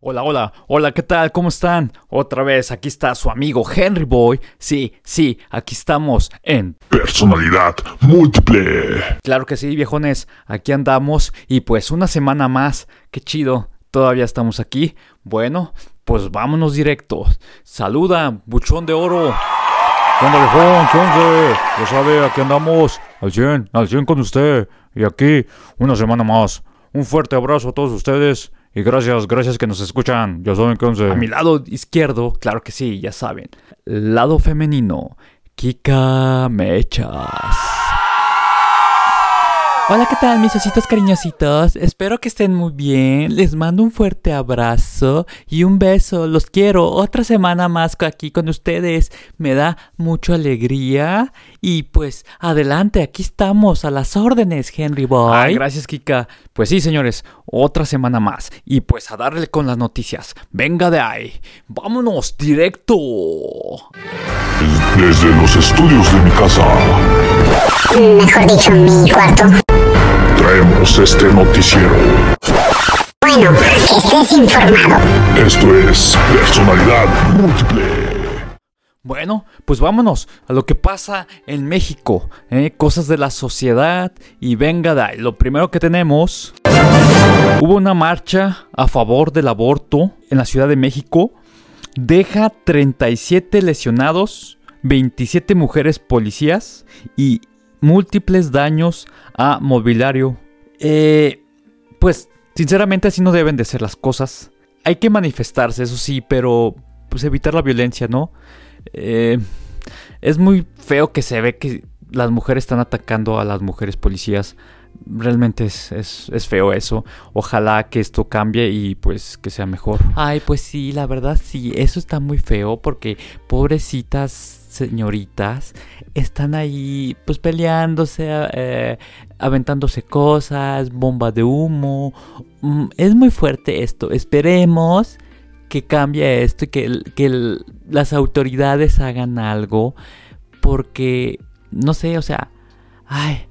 Hola, hola, hola, ¿qué tal? ¿Cómo están? Otra vez, aquí está su amigo Henry Boy. Sí, sí, aquí estamos en... Personalidad múltiple. Claro que sí, viejones, aquí andamos y pues una semana más. Qué chido, todavía estamos aquí. Bueno, pues vámonos directos. Saluda, buchón de oro. ¿Qué onda, viejón? ¿Qué onda? Ya sabe, aquí andamos. Al 100, al 100 con usted. Y aquí, una semana más. Un fuerte abrazo a todos ustedes. Y gracias, gracias que nos escuchan. Ya saben qué onda. A mi lado izquierdo, claro que sí, ya saben. Lado femenino, Kika Mechas. Hola, ¿qué tal mis ositos cariñositos? Espero que estén muy bien. Les mando un fuerte abrazo y un beso. Los quiero. Otra semana más aquí con ustedes. Me da mucha alegría. Y pues adelante, aquí estamos a las órdenes, Henry Boy. Ay, gracias, Kika. Pues sí, señores, otra semana más. Y pues a darle con las noticias. Venga de ahí. Vámonos directo. Desde los estudios de mi casa Mejor dicho, mi cuarto. traemos este noticiero. Bueno, que estés informado. Esto es Personalidad múltiple. Bueno, pues vámonos a lo que pasa en México, ¿eh? cosas de la sociedad y venga de ahí. Lo primero que tenemos, hubo una marcha a favor del aborto en la Ciudad de México, deja 37 lesionados, 27 mujeres policías y múltiples daños a mobiliario. Eh, pues sinceramente así no deben de ser las cosas. Hay que manifestarse, eso sí, pero pues evitar la violencia, ¿no? Eh, es muy feo que se ve que las mujeres están atacando a las mujeres policías. Realmente es, es, es, feo eso. Ojalá que esto cambie y pues que sea mejor. Ay, pues sí, la verdad sí, eso está muy feo porque pobrecitas señoritas están ahí pues peleándose, eh, aventándose cosas, bomba de humo. Mm, es muy fuerte esto. Esperemos que cambie esto y que, que las autoridades hagan algo. Porque, no sé, o sea, ay,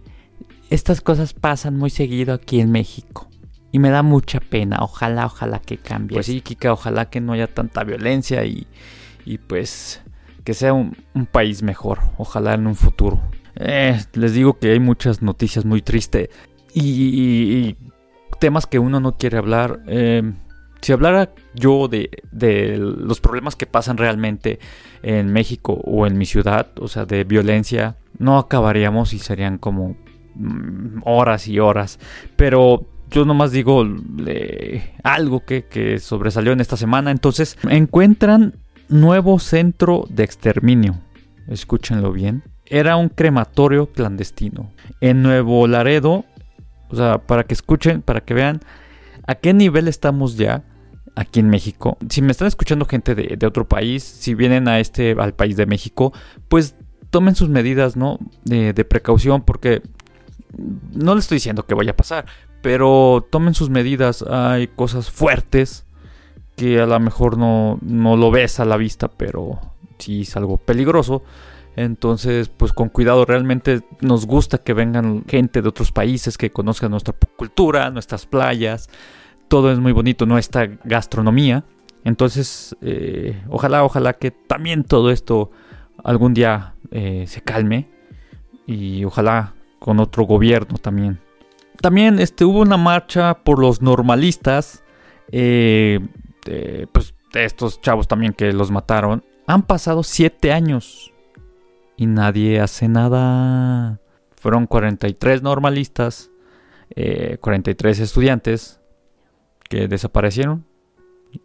estas cosas pasan muy seguido aquí en México. Y me da mucha pena. Ojalá, ojalá que cambie. Pues sí, Kika, ojalá que no haya tanta violencia y, y pues que sea un, un, país mejor. Ojalá en un futuro. Eh, les digo que hay muchas noticias muy tristes y, y, y, temas que uno no quiere hablar. Eh, si hablara yo de, de, los problemas que pasan realmente en México o en mi ciudad, o sea, de violencia, no acabaríamos y serían como mm, horas y horas. Pero yo nomás digo algo que, que sobresalió en esta semana. Entonces, encuentran nuevo centro de exterminio. Escúchenlo bien. Era un crematorio clandestino. En Nuevo Laredo, o sea, para que escuchen, para que vean a qué nivel estamos ya aquí en México. Si me están escuchando gente de, otro país, si vienen a este, al país de México, pues tomen sus medidas, ¿no? De, de precaución, porque no le estoy diciendo que vaya a pasar, pero tomen sus medidas. Hay cosas fuertes que a lo mejor no, no lo ves a la vista, pero sí es algo peligroso. Entonces, pues con cuidado, realmente nos gusta que vengan gente de otros países que conozcan nuestra cultura, nuestras playas. Todo es muy bonito, nuestra gastronomía. Entonces, eh, ojalá, ojalá que también todo esto algún día eh, se calme. Y ojalá con otro gobierno también. También este, hubo una marcha por los normalistas. Eh, pues, estos chavos también que los mataron. Han pasado siete años y nadie hace nada. Fueron 43 normalistas, eh, 43 estudiantes que desaparecieron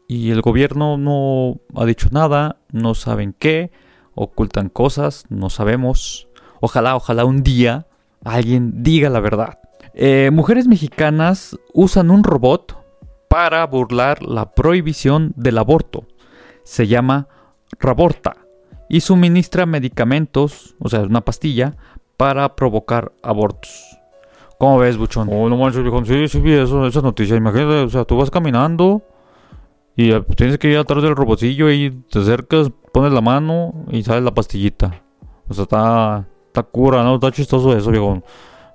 y el gobierno no ha dicho nada, no saben qué, ocultan cosas, no sabemos. Ojalá, ojalá un día alguien diga la verdad. Eh, mujeres mexicanas usan un robot para burlar la prohibición del aborto. Se llama Raborta y suministra medicamentos, o sea, una pastilla, para provocar abortos. ¿Cómo ves, Buchón? Oh, no manches, viejo. Sí, sí, vi eso, esa noticia. Imagínate, o sea, tú vas caminando y eh, tienes que ir atrás del robocillo y te acercas, pones la mano y sale la pastillita. O sea, está, está cura, ¿no? Está chistoso eso, viejo.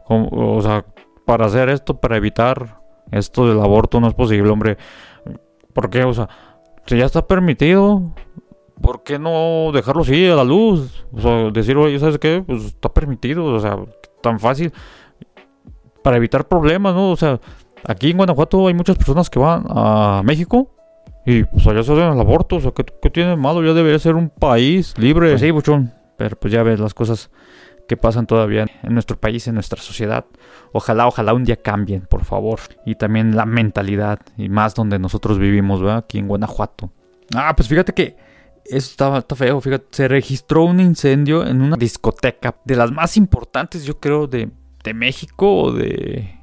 O sea, para hacer esto, para evitar esto del aborto, no es posible, hombre. ¿Por qué? O sea, si ya está permitido, ¿por qué no dejarlo así a la luz? O sea, decir, oye, ¿sabes qué? Pues está permitido, o sea, tan fácil para evitar problemas, ¿no? O sea, aquí en Guanajuato hay muchas personas que van a México y pues allá se hacen el aborto, o sea, ¿qué, qué tiene de malo? Ya debería ser un país libre. Pues sí, buchón. Pero pues ya ves las cosas que pasan todavía en nuestro país, en nuestra sociedad. Ojalá, ojalá un día cambien, por favor. Y también la mentalidad, y más donde nosotros vivimos, ¿verdad? Aquí en Guanajuato. Ah, pues fíjate que eso está feo, fíjate. Se registró un incendio en una discoteca de las más importantes, yo creo, de, de México o de...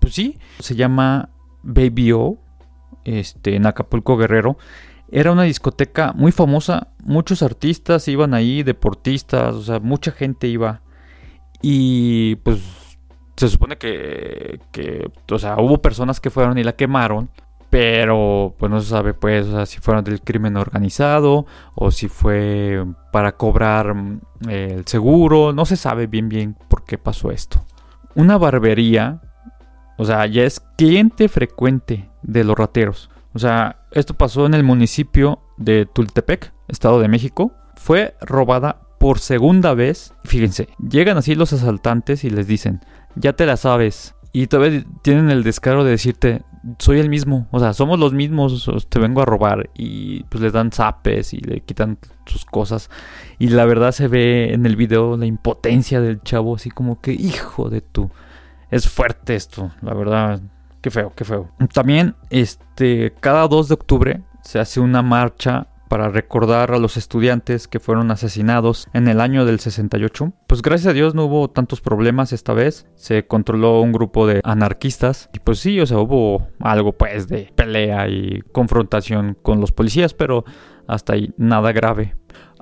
Pues sí, se llama Baby O, este, en Acapulco Guerrero. Era una discoteca muy famosa, muchos artistas iban ahí, deportistas, o sea, mucha gente iba. Y pues se supone que, que, o sea, hubo personas que fueron y la quemaron, pero pues no se sabe pues si fueron del crimen organizado o si fue para cobrar mm, el seguro, no se sabe bien bien por qué pasó esto. Una barbería, o sea, ya es cliente frecuente de los rateros. O sea, esto pasó en el municipio de Tultepec, Estado de México. Fue robada por segunda vez. Fíjense, llegan así los asaltantes y les dicen, ya te la sabes. Y todavía tienen el descaro de decirte, soy el mismo. O sea, somos los mismos, te vengo a robar. Y pues les dan zapes y le quitan sus cosas. Y la verdad se ve en el video la impotencia del chavo, así como que, hijo de tú. Es fuerte esto, la verdad. Qué feo, qué feo. También, este, cada 2 de octubre se hace una marcha para recordar a los estudiantes que fueron asesinados en el año del 68. Pues gracias a Dios no hubo tantos problemas esta vez. Se controló un grupo de anarquistas. Y pues sí, o sea, hubo algo pues de pelea y confrontación con los policías, pero hasta ahí nada grave.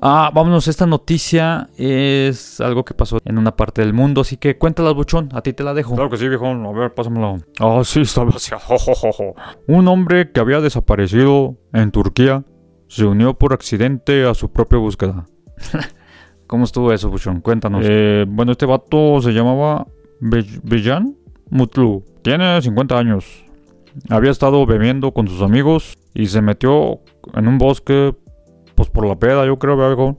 Ah, vámonos, esta noticia es algo que pasó en una parte del mundo, así que cuéntala, buchón, a ti te la dejo. Claro que sí, viejo. A ver, pásamelo. Ah, sí, estaba así. Un hombre que había desaparecido en Turquía se unió por accidente a su propia búsqueda. ¿Cómo estuvo eso, buchón? Cuéntanos. Eh, bueno, este vato se llamaba Be- Bejan Mutlu. Tiene 50 años. Había estado bebiendo con sus amigos y se metió en un bosque, pues por la peda, yo creo, viejo,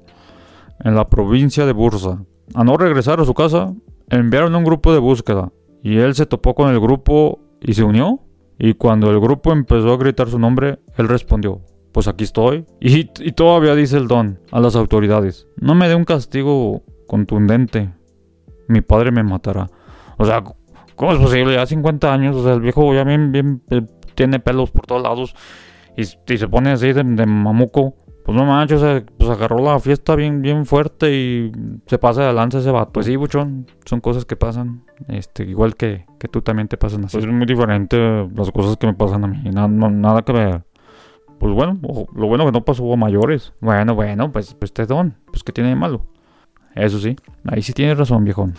en la provincia de Bursa. A no regresar a su casa, enviaron un grupo de búsqueda y él se topó con el grupo y se unió. Y cuando el grupo empezó a gritar su nombre, él respondió, pues aquí estoy. Y, y todavía dice el don a las autoridades, no me dé un castigo contundente, mi padre me matará. O sea, ¿cómo es posible? Ya 50 años, o sea, el viejo ya bien, bien, eh, tiene pelos por todos lados y, y se pone así de, de mamuco. Pues no manches, o sea, pues agarró la fiesta bien, bien fuerte y se pasa de lanza ese vato. Pues sí, buchón, son cosas que pasan. Este, igual que, que tú también te pasan así. Pues es muy diferente las cosas que me pasan a mí. Nada, nada que ver. Pues bueno, lo bueno que no pasó a mayores. Bueno, bueno, pues, pues te don, pues que tiene de malo. Eso sí. Ahí sí tienes razón, viejón.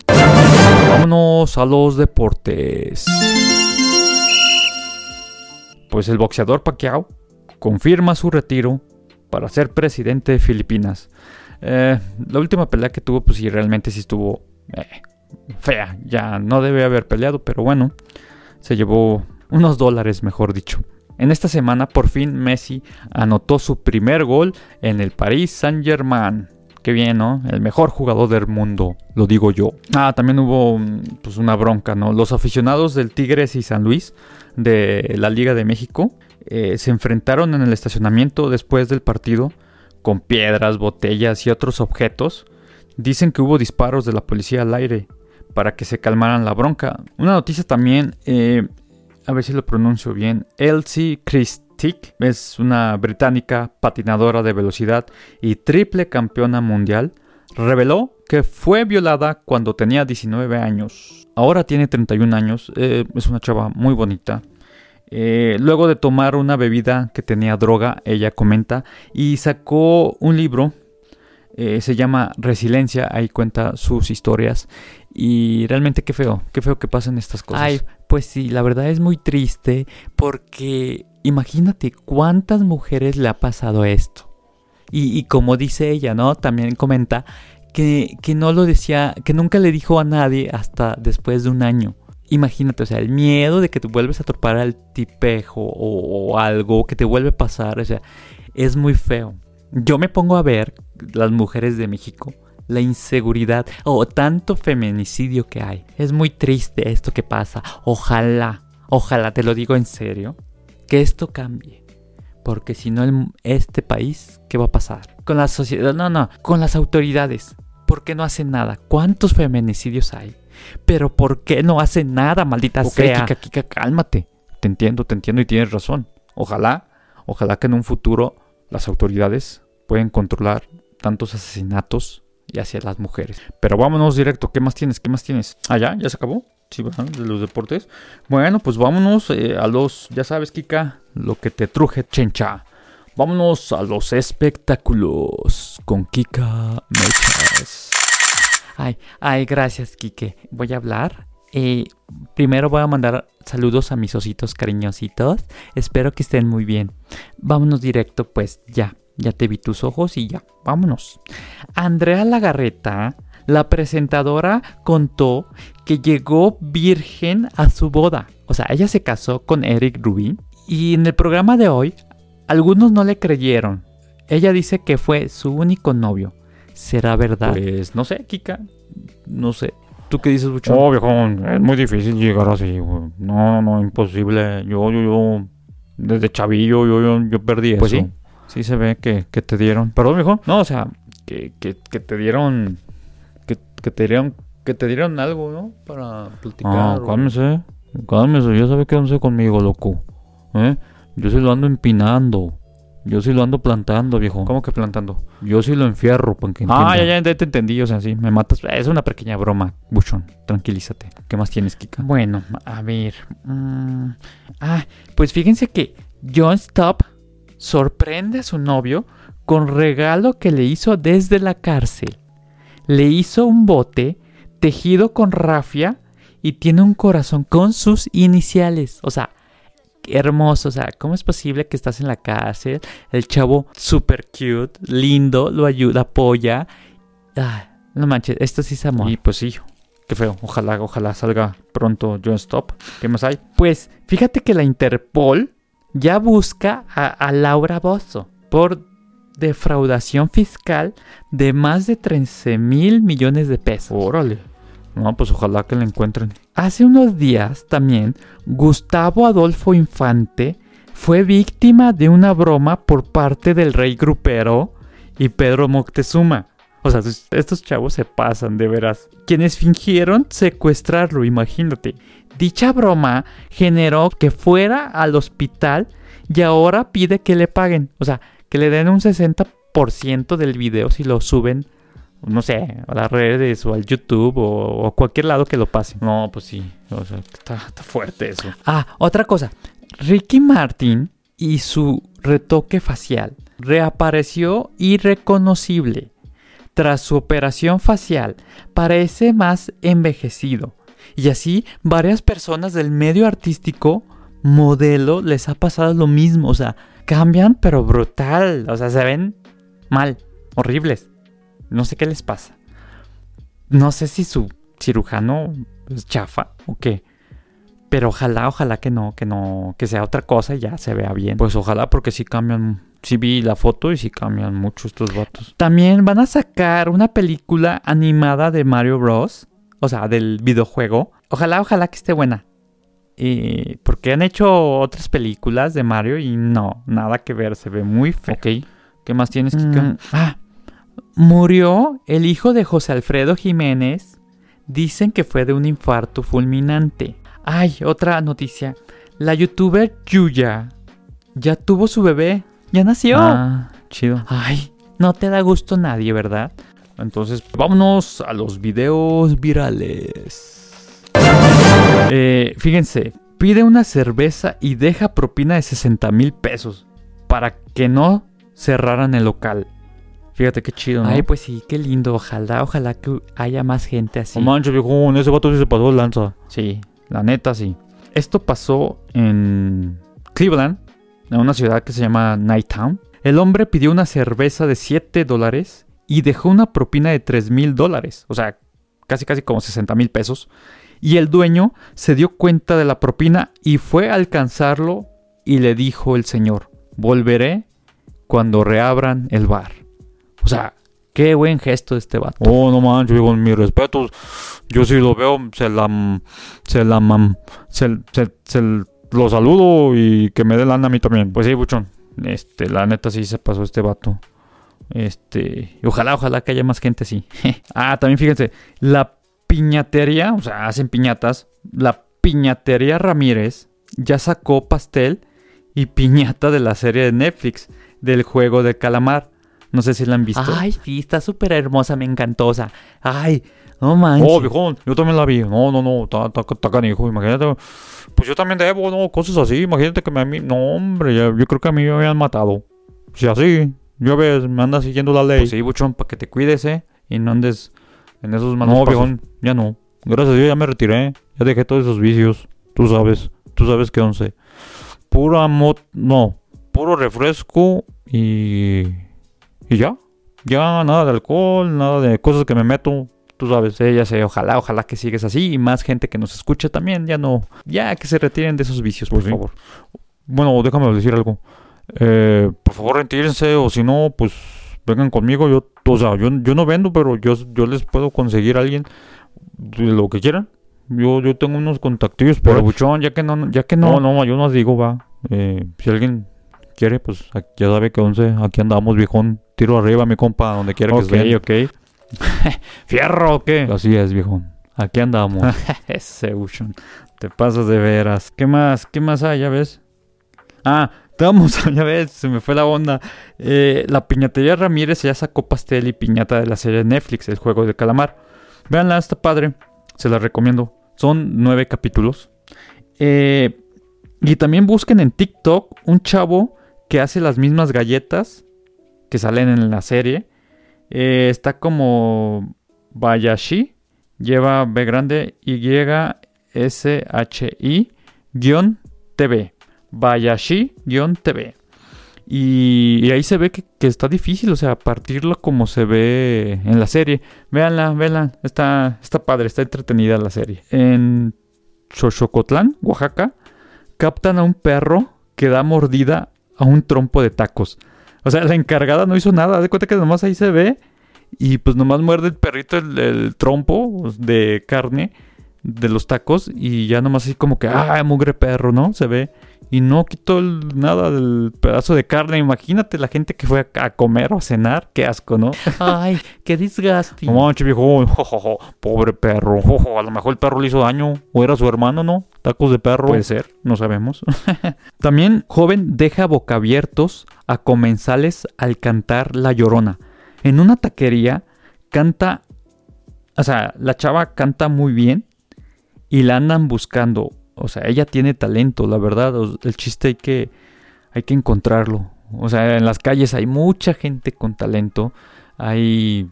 Vámonos a los deportes. Pues el boxeador Pacquiao confirma su retiro para ser presidente de Filipinas. Eh, la última pelea que tuvo, pues sí, realmente sí estuvo eh, fea. Ya no debe haber peleado, pero bueno, se llevó unos dólares, mejor dicho. En esta semana, por fin, Messi anotó su primer gol en el Paris Saint-Germain. Qué bien, ¿no? El mejor jugador del mundo, lo digo yo. Ah, también hubo mm, pues, una bronca, ¿no? Los aficionados del Tigres y San Luis de la Liga de México eh, se enfrentaron en el estacionamiento después del partido con piedras, botellas y otros objetos. Dicen que hubo disparos de la policía al aire para que se calmaran la bronca. Una noticia también, eh, a ver si lo pronuncio bien, Elsie Christic es una británica patinadora de velocidad y triple campeona mundial, reveló que fue violada cuando tenía 19 años. Ahora tiene 31 años, eh, es una chava muy bonita. Eh, luego de tomar una bebida que tenía droga, ella comenta, y sacó un libro, eh, se llama Resiliencia, ahí cuenta sus historias, y realmente qué feo, qué feo que pasen estas cosas. Ay, pues sí, la verdad es muy triste porque imagínate cuántas mujeres le ha pasado esto. Y, y como dice ella, ¿no? También comenta que, que no lo decía, que nunca le dijo a nadie hasta después de un año. imagínate, o sea, el miedo de que te vuelves a topar al tipejo o, o algo que te vuelve a pasar, o sea, es muy feo. Yo me pongo a ver las mujeres de México, la inseguridad o tanto feminicidio que hay. Es muy triste esto que pasa. Ojalá, ojalá, te lo digo en serio, que esto cambie. Porque si no, este país, ¿qué va a pasar? Con la sociedad, no, no, con las autoridades. ¿Por qué no hacen nada? ¿Cuántos feminicidios hay? Pero ¿por qué no hacen nada, maldita Ok, sea? Kika, Kika, cálmate. Te entiendo, te entiendo y tienes razón. Ojalá, ojalá que en un futuro las autoridades pueden controlar tantos asesinatos y hacia las mujeres. Pero vámonos directo. ¿Qué más tienes? ¿Qué más tienes? Ah, ya, ya se acabó. Sí. De los deportes. Bueno, pues vámonos eh, a los, ya sabes, Kika, lo que te truje, chencha. Vámonos a los espectáculos con Kika Mechas. Ay, ay, gracias, Quique. Voy a hablar. Eh, primero voy a mandar saludos a mis ositos cariñositos. Espero que estén muy bien. Vámonos directo, pues ya. Ya te vi tus ojos y ya. Vámonos. Andrea Lagarreta, la presentadora, contó que llegó virgen a su boda. O sea, ella se casó con Eric Rubin. Y en el programa de hoy, algunos no le creyeron. Ella dice que fue su único novio. ¿Será verdad? Pues no sé, Kika. No sé. ¿Tú qué dices, Buchón? No, viejo, es muy difícil llegar así, güey. No, no, imposible. Yo, yo, yo, desde chavillo, yo, yo, yo perdí Pues eso. sí. Sí se ve que, que te dieron. Perdón, viejo. No, o sea, que, que, que te dieron, que, que te dieron, que te dieron algo, ¿no? Para platicar. Ah, cálmese, cálmese. Ya sabe no sé conmigo, loco. ¿Eh? Yo sí lo ando empinando. Yo sí lo ando plantando, viejo. ¿Cómo que plantando? Yo sí lo enfierro, para que Ah, ya, ya, ya te entendí. O sea, sí, me matas. Es una pequeña broma, Buchón. Tranquilízate. ¿Qué más tienes, Kika? Bueno, a ver. mm, ah, pues fíjense que John Stop sorprende a su novio con regalo que le hizo desde la cárcel. Le hizo un bote tejido con rafia y tiene un corazón con sus iniciales. O sea, hermoso. O sea, ¿cómo es posible que estás en la cárcel? El chavo super cute, lindo, lo ayuda, apoya. Ah, no manches, esto sí es amor. Y pues sí, qué feo. Ojalá, ojalá salga pronto John Stop. ¿Qué más hay? Pues fíjate que la Interpol ya busca a, a Laura Bozo por defraudación fiscal de más de 13 mil millones de pesos. Órale. No, pues ojalá que la encuentren. Hace unos días también Gustavo Adolfo Infante fue víctima de una broma por parte del rey grupero y Pedro Moctezuma. O sea, estos chavos se pasan de veras. Quienes fingieron secuestrarlo, imagínate. Dicha broma generó que fuera al hospital y ahora pide que le paguen. O sea, que le den un 60% del video si lo suben, no sé, a las redes o al YouTube o, o cualquier lado que lo pasen. No, pues sí. O sea, está, está fuerte eso. Ah, otra cosa. Ricky Martin y su retoque facial reapareció irreconocible. Tras su operación facial, parece más envejecido. Y así, varias personas del medio artístico, modelo, les ha pasado lo mismo. O sea, cambian, pero brutal. O sea, se ven mal, horribles. No sé qué les pasa. No sé si su cirujano es chafa o qué. Pero ojalá, ojalá que no, que no, que sea otra cosa y ya se vea bien. Pues ojalá porque sí cambian. Sí vi la foto y sí cambian mucho estos vatos. También van a sacar una película animada de Mario Bros. O sea, del videojuego. Ojalá, ojalá que esté buena. Porque han hecho otras películas de Mario y no, nada que ver, se ve muy feo. Ok. ¿Qué más tienes, Kika? Mm, ah, murió el hijo de José Alfredo Jiménez. Dicen que fue de un infarto fulminante. Ay, otra noticia. La youtuber Yuya ya tuvo su bebé. Ya nació. Ah, chido. Ay, no te da gusto nadie, ¿verdad? Entonces, vámonos a los videos virales. Eh, fíjense, pide una cerveza y deja propina de 60 mil pesos para que no cerraran el local. Fíjate qué chido, ¿no? Ay, pues sí, qué lindo. Ojalá, ojalá que haya más gente así. No manches, viejo, ese vato sí se pasó lanza. Sí, la neta sí. Esto pasó en Cleveland, en una ciudad que se llama Nighttown. El hombre pidió una cerveza de 7 dólares y dejó una propina de 3 mil dólares. O sea, casi casi como 60 mil pesos. Y el dueño se dio cuenta de la propina y fue a alcanzarlo y le dijo el señor, volveré cuando reabran el bar. O sea, qué buen gesto de este vato. Oh, no manches, digo, mis respetos. Yo sí lo veo, se la. Se la. Se, se, se lo saludo y que me dé lana a mí también. Pues sí, buchón. Este, la neta sí se pasó este vato. Este, ojalá, ojalá que haya más gente así. ah, también fíjense, la piñatería, o sea, hacen piñatas. La piñatería Ramírez ya sacó pastel y piñata de la serie de Netflix del juego de calamar. No sé si la han visto. Ay, sí, está súper hermosa, me sea, ay, no manches. Oh, viejón, yo también la vi. No, no, no, está, está, está canijo, imagínate. Pues yo también debo, ¿no? Cosas así. Imagínate que me, a mí. No, hombre, ya- yo creo que a mí me habían matado. Si así, ya ves, me anda siguiendo la ley. Pues sí, buchón, para que te cuides, eh. Y no andes en esos malos no, pasos. viejón, ya no. Gracias a Dios ya me retiré. Ya dejé todos esos vicios. Tú sabes, tú sabes que once. Pura mot. No, puro refresco y. Y ya. Ya nada de alcohol, nada de cosas que me meto. Tú sabes. Sí, ya sé, ojalá, ojalá que sigues así y más gente que nos escuche también, ya no, ya que se retiren de esos vicios, por Pues sí. favor. Bueno, déjame decir algo. Eh, por favor, retírense o si no, pues vengan conmigo. Yo, o sea, yo, yo no vendo, pero yo, yo les puedo conseguir a alguien de lo que quieran. Yo, yo tengo unos contactillos, Pero buchón, ya que no, ya que no, no, no, yo no digo, va. Eh, si alguien quiere, pues ya sabe que once, aquí andamos, viejón. Tiro arriba, mi compa, donde quiera Ok, que esté. ok. Fierro, ¿o qué? Así es, viejón. Aquí andamos. Ese te pasas de veras. ¿Qué más? ¿Qué más hay? Ya ves. Ah, estamos, ya ves, se me fue la onda. Eh, la piñatería Ramírez ya sacó pastel y piñata de la serie de Netflix, el juego de calamar. Véanla, está padre. Se la recomiendo. Son nueve capítulos. Eh, y también busquen en TikTok un chavo que hace las mismas galletas que salen en la serie. Eh, está como Bayashi. Lleva B grande Y S H I guion TV. Bayashi guion TV. Y, ahí se ve que, que está difícil, o sea, partirlo como se ve en la serie. Véanla, véanla, está, está padre, está entretenida la serie. En Xochocotlán, Oaxaca, captan a un perro que da mordida a un trompo de tacos. O sea, la encargada no hizo nada, de cuenta que nomás ahí se ve y pues nomás muerde el perrito el, el trompo de carne de los tacos y ya nomás así como que, ah, mugre perro, ¿no? Se ve. Y no quitó el- nada del pedazo de carne. Imagínate la gente que fue a, a comer o a cenar. Qué asco, ¿no? Ay, qué disgusting. No manches, viejo. jojojo, Pobre perro. A lo mejor el perro le hizo daño. O era su hermano, ¿no? Tacos de perro. Puede ser, no sabemos. También joven deja boca abiertos a comensales al cantar La Llorona. En una taquería canta, o sea, la chava canta muy bien y la andan buscando. O sea, ella tiene talento, la verdad. El chiste hay que, hay que encontrarlo. O sea, en las calles hay mucha gente con talento. Hay,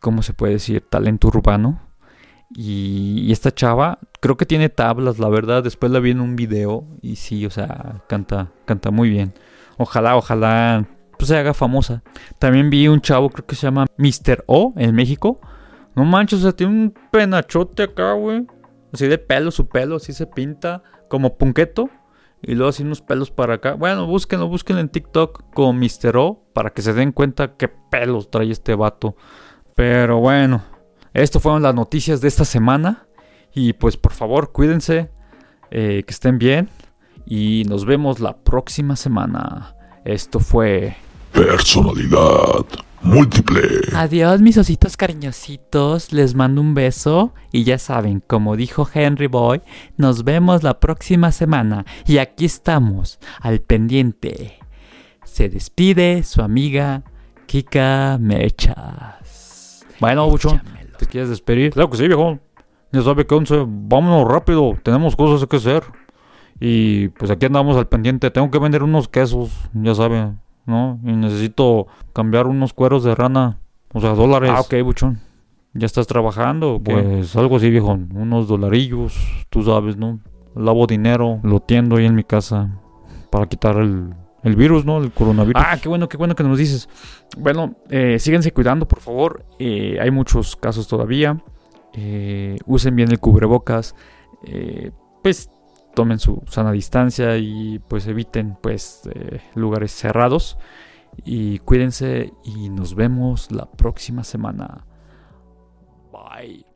¿cómo se puede decir? Talento urbano. Y, y esta chava, creo que tiene tablas, la verdad. Después la vi en un video y sí, o sea, canta, canta muy bien. Ojalá, ojalá, pues se haga famosa. También vi un chavo, creo que se llama Mr. O en México. No manches, o sea, tiene un penachote acá, güey. Así de pelo, su pelo así se pinta como punqueto. Y luego así unos pelos para acá. Bueno, búsquenlo, búsquenlo en TikTok con Mr. O para que se den cuenta qué pelos trae este vato. Pero bueno, esto fueron las noticias de esta semana. Y pues por favor, cuídense, eh, que estén bien. Y nos vemos la próxima semana. Esto fue... Personalidad múltiple. Adiós mis ositos cariñositos, les mando un beso y ya saben, como dijo Henry Boy, nos vemos la próxima semana y aquí estamos, al pendiente. Se despide su amiga Kika Mechas. Bueno, Buchón. ¿te quieres despedir? Claro que sí, viejo. Ya sabe que once. Vámonos rápido. Tenemos cosas que hacer. Y pues aquí andamos al pendiente. Tengo que vender unos quesos, ya saben, ¿no? Y necesito cambiar unos cueros de rana. O sea, dólares. Ah, ok, buchón. ¿Ya estás trabajando? Pues algo así, viejo. Unos dolarillos, tú sabes, ¿no? Lavo dinero, lo tiendo ahí en mi casa para quitar el, el virus, ¿no? El coronavirus. Ah, qué bueno, qué bueno que nos dices. Bueno, eh, síguense cuidando, por favor. Eh, hay muchos casos todavía. eh, usen bien el cubrebocas, eh, pues tomen su sana distancia y pues eviten pues eh, lugares cerrados y cuídense y nos vemos la próxima semana. Bye.